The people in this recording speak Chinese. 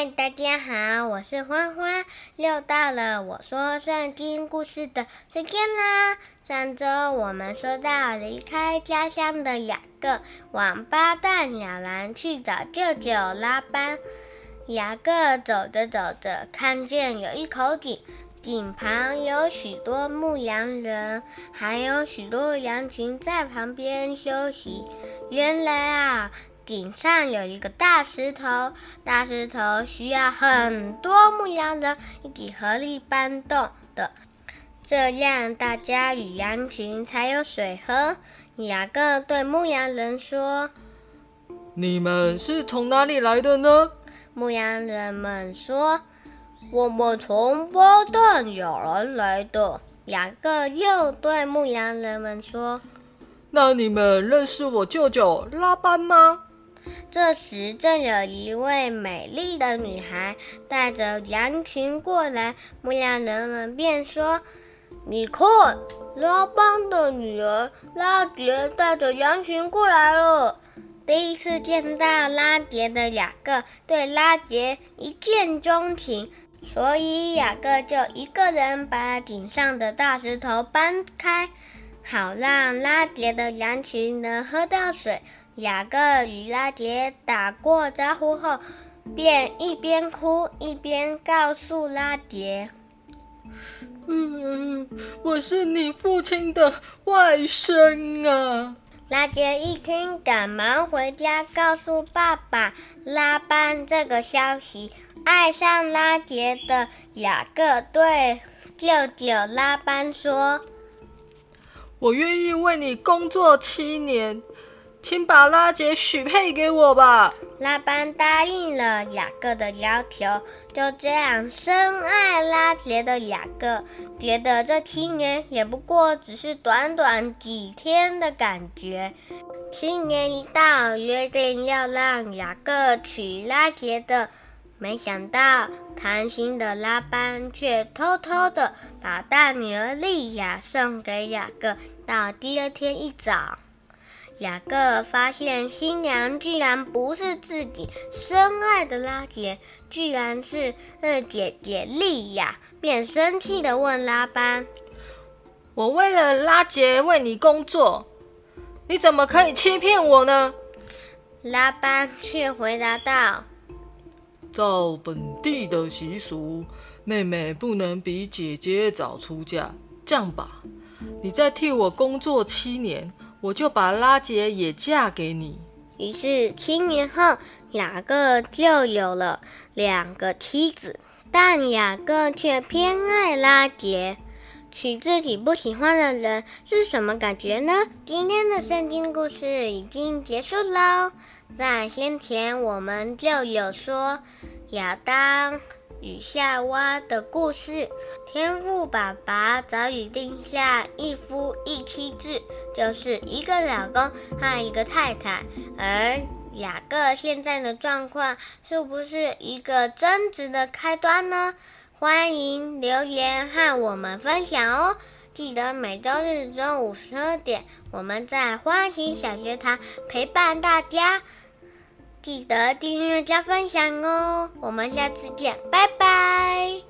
大家好，我是欢欢，又到了我说圣经故事的时间啦。上周我们说到离开家乡的雅各往巴旦亚兰去找舅舅拉班。雅各走着走着，看见有一口井，井旁有许多牧羊人，还有许多羊群在旁边休息。原来啊。顶上有一个大石头，大石头需要很多牧羊人一起合力搬动的，这样大家与羊群才有水喝。雅各对牧羊人说：“你们是从哪里来的呢？”牧羊人们说：“我们从波顿有人来的。”雅各又对牧羊人们说：“那你们认识我舅舅拉班吗？”这时，正有一位美丽的女孩带着羊群过来，牧羊人们便说：“你看，拉邦的女儿拉杰带着羊群过来了。”第一次见到拉杰的雅各对拉杰一见钟情，所以雅各就一个人把顶上的大石头搬开，好让拉杰的羊群能喝到水。雅各与拉杰打过招呼后，便一边哭一边告诉拉杰：“嗯，我是你父亲的外甥啊。”拉杰一听，赶忙回家告诉爸爸拉班这个消息。爱上拉杰的雅各对舅舅拉班说：“我愿意为你工作七年。”请把拉杰许配给我吧。拉班答应了雅各的要求。就这样，深爱拉杰的雅各觉得这七年也不过只是短短几天的感觉。七年一到，约定要让雅各娶拉杰的，没想到贪心的拉班却偷偷的把大女儿莉亚送给雅各。到第二天一早。雅各发现新娘居然不是自己深爱的拉杰，居然是呃姐姐莉亚，便生气的问拉班：“我为了拉杰为你工作，你怎么可以欺骗我呢？”拉班却回答道：“照本地的习俗，妹妹不能比姐姐早出嫁。这样吧，你再替我工作七年。”我就把拉杰也嫁给你。于是七年后，雅各就有了两个妻子，但雅各却偏爱拉杰，娶自己不喜欢的人是什么感觉呢？今天的圣经故事已经结束喽。在先前我们就有说亚当。与夏娃的故事，天父爸爸早已定下一夫一妻制，就是一个老公和一个太太。而雅各现在的状况，是不是一个争执的开端呢？欢迎留言和我们分享哦！记得每周日中午十二点，我们在欢喜小学堂陪伴大家。记得订阅加分享哦！我们下次见，拜拜。